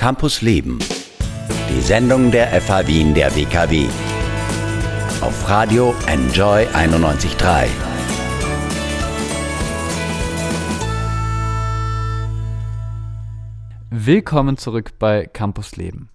Campus Leben. Die Sendung der FH Wien der WKW. Auf Radio Enjoy 91.3. Willkommen zurück bei Campus Leben.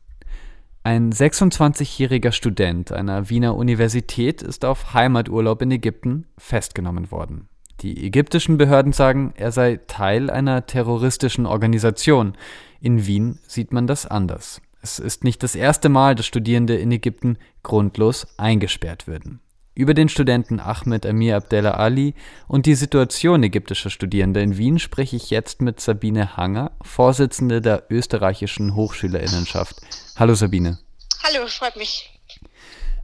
Ein 26-jähriger Student einer Wiener Universität ist auf Heimaturlaub in Ägypten festgenommen worden. Die ägyptischen Behörden sagen, er sei Teil einer terroristischen Organisation. In Wien sieht man das anders. Es ist nicht das erste Mal, dass Studierende in Ägypten grundlos eingesperrt würden. Über den Studenten Ahmed Amir Abdella Ali und die Situation ägyptischer Studierender in Wien spreche ich jetzt mit Sabine Hanger, Vorsitzende der österreichischen Hochschülerinnenschaft. Hallo Sabine. Hallo, freut mich.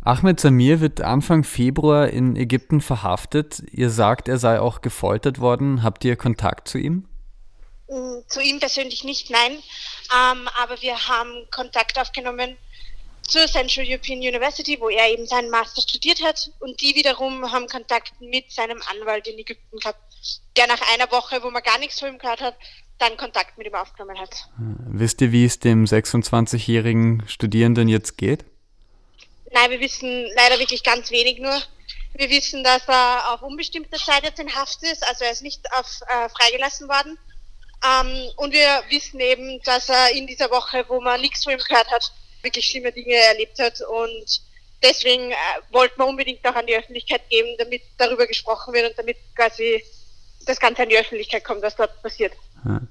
Ahmed Samir wird Anfang Februar in Ägypten verhaftet. Ihr sagt, er sei auch gefoltert worden. Habt ihr Kontakt zu ihm? Mm, zu ihm persönlich nicht, nein. Ähm, aber wir haben Kontakt aufgenommen zur Central European University, wo er eben seinen Master studiert hat. Und die wiederum haben Kontakt mit seinem Anwalt in Ägypten gehabt, der nach einer Woche, wo man gar nichts von ihm gehört hat, dann Kontakt mit ihm aufgenommen hat. Wisst ihr, wie es dem 26-jährigen Studierenden jetzt geht? Nein, wir wissen leider wirklich ganz wenig nur. Wir wissen, dass er auf unbestimmte Zeit jetzt in Haft ist, also er ist nicht auf, äh, freigelassen worden. Ähm, und wir wissen eben, dass er in dieser Woche, wo man nichts von ihm gehört hat, wirklich schlimme Dinge erlebt hat. Und deswegen äh, wollten wir unbedingt auch an die Öffentlichkeit geben, damit darüber gesprochen wird und damit quasi das Ganze an die Öffentlichkeit kommt, was dort passiert. Ja.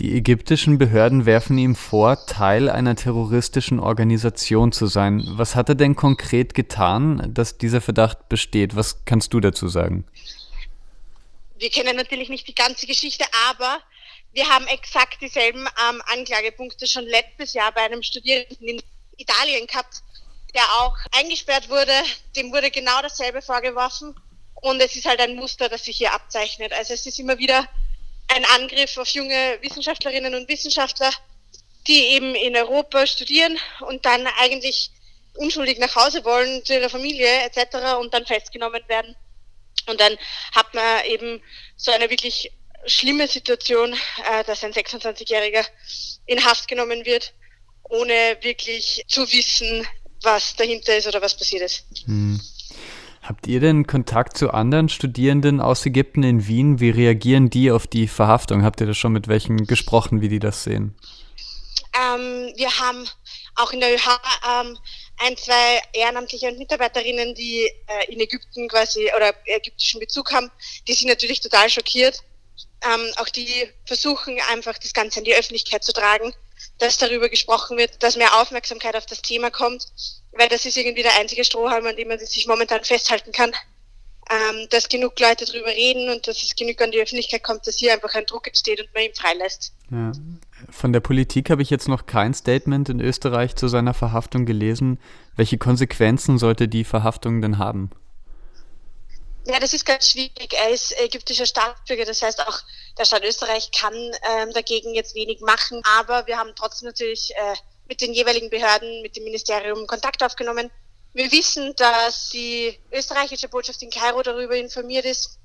Die ägyptischen Behörden werfen ihm vor, Teil einer terroristischen Organisation zu sein. Was hat er denn konkret getan, dass dieser Verdacht besteht? Was kannst du dazu sagen? Wir kennen natürlich nicht die ganze Geschichte, aber wir haben exakt dieselben ähm, Anklagepunkte schon letztes Jahr bei einem Studierenden in Italien gehabt, der auch eingesperrt wurde. Dem wurde genau dasselbe vorgeworfen. Und es ist halt ein Muster, das sich hier abzeichnet. Also es ist immer wieder ein Angriff auf junge Wissenschaftlerinnen und Wissenschaftler, die eben in Europa studieren und dann eigentlich unschuldig nach Hause wollen zu ihrer Familie etc. und dann festgenommen werden. Und dann hat man eben so eine wirklich schlimme Situation, äh, dass ein 26-Jähriger in Haft genommen wird, ohne wirklich zu wissen, was dahinter ist oder was passiert ist. Hm. Habt ihr denn Kontakt zu anderen Studierenden aus Ägypten in Wien? Wie reagieren die auf die Verhaftung? Habt ihr da schon mit welchen gesprochen, wie die das sehen? Ähm, wir haben auch in der ÖH ähm, ein, zwei Ehrenamtliche und Mitarbeiterinnen, die äh, in Ägypten quasi oder ägyptischen Bezug haben. Die sind natürlich total schockiert. Ähm, auch die versuchen einfach das Ganze in die Öffentlichkeit zu tragen, dass darüber gesprochen wird, dass mehr Aufmerksamkeit auf das Thema kommt weil das ist irgendwie der einzige Strohhalm, an dem man sich momentan festhalten kann, ähm, dass genug Leute darüber reden und dass es genug an die Öffentlichkeit kommt, dass hier einfach ein Druck entsteht und man ihn freilässt. Ja. Von der Politik habe ich jetzt noch kein Statement in Österreich zu seiner Verhaftung gelesen. Welche Konsequenzen sollte die Verhaftung denn haben? Ja, das ist ganz schwierig. Er ist ägyptischer Staatsbürger, das heißt auch der Staat Österreich kann ähm, dagegen jetzt wenig machen, aber wir haben trotzdem natürlich äh, mit den jeweiligen Behörden, mit dem Ministerium Kontakt aufgenommen. Wir wissen, dass die österreichische Botschaft in Kairo darüber informiert ist.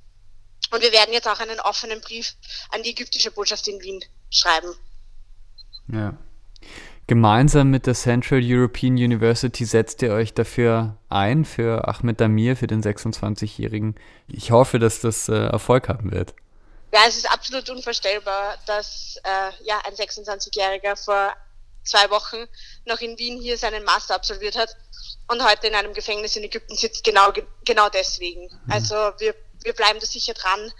Und wir werden jetzt auch einen offenen Brief an die ägyptische Botschaft in Wien schreiben. Ja. Gemeinsam mit der Central European University setzt ihr euch dafür ein, für Ahmed Damir, für den 26-Jährigen. Ich hoffe, dass das äh, Erfolg haben wird. Ja, es ist absolut unvorstellbar, dass äh, ja, ein 26-Jähriger vor zwei Wochen noch in Wien hier seinen Master absolviert hat und heute in einem Gefängnis in Ägypten sitzt, genau, genau deswegen. Mhm. Also wir, wir bleiben da sicher dran.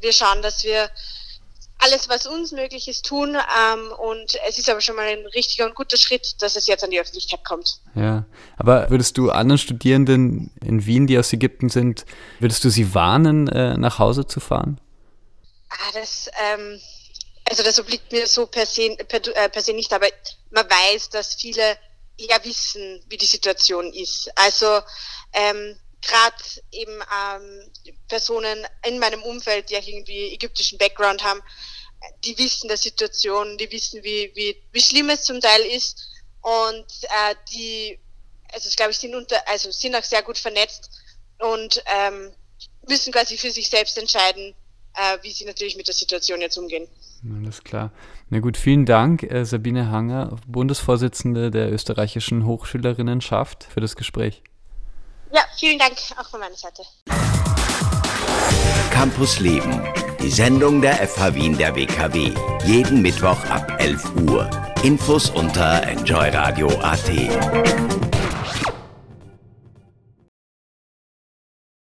Wir schauen, dass wir alles, was uns möglich ist, tun. Ähm, und es ist aber schon mal ein richtiger und guter Schritt, dass es jetzt an die Öffentlichkeit kommt. Ja, aber würdest du anderen Studierenden in Wien, die aus Ägypten sind, würdest du sie warnen, äh, nach Hause zu fahren? Ah, das, ähm, also das obliegt mir so per se, per, äh, per se nicht, aber man weiß, dass viele ja wissen, wie die Situation ist. Also ähm, gerade eben ähm, Personen in meinem Umfeld, die auch irgendwie ägyptischen Background haben, die wissen der Situation, die wissen, wie, wie, wie schlimm es zum Teil ist und äh, die, also ich glaube sind unter, also sind auch sehr gut vernetzt und ähm, müssen quasi für sich selbst entscheiden, äh, wie sie natürlich mit der Situation jetzt umgehen. Alles klar. Na gut, vielen Dank, äh, Sabine Hanger, Bundesvorsitzende der österreichischen Hochschülerinnenschaft, für das Gespräch. Ja, vielen Dank auch von meiner Seite. Campus Leben, die Sendung der FH Wien der WKW. Jeden Mittwoch ab 11 Uhr. Infos unter enjoyradio.at.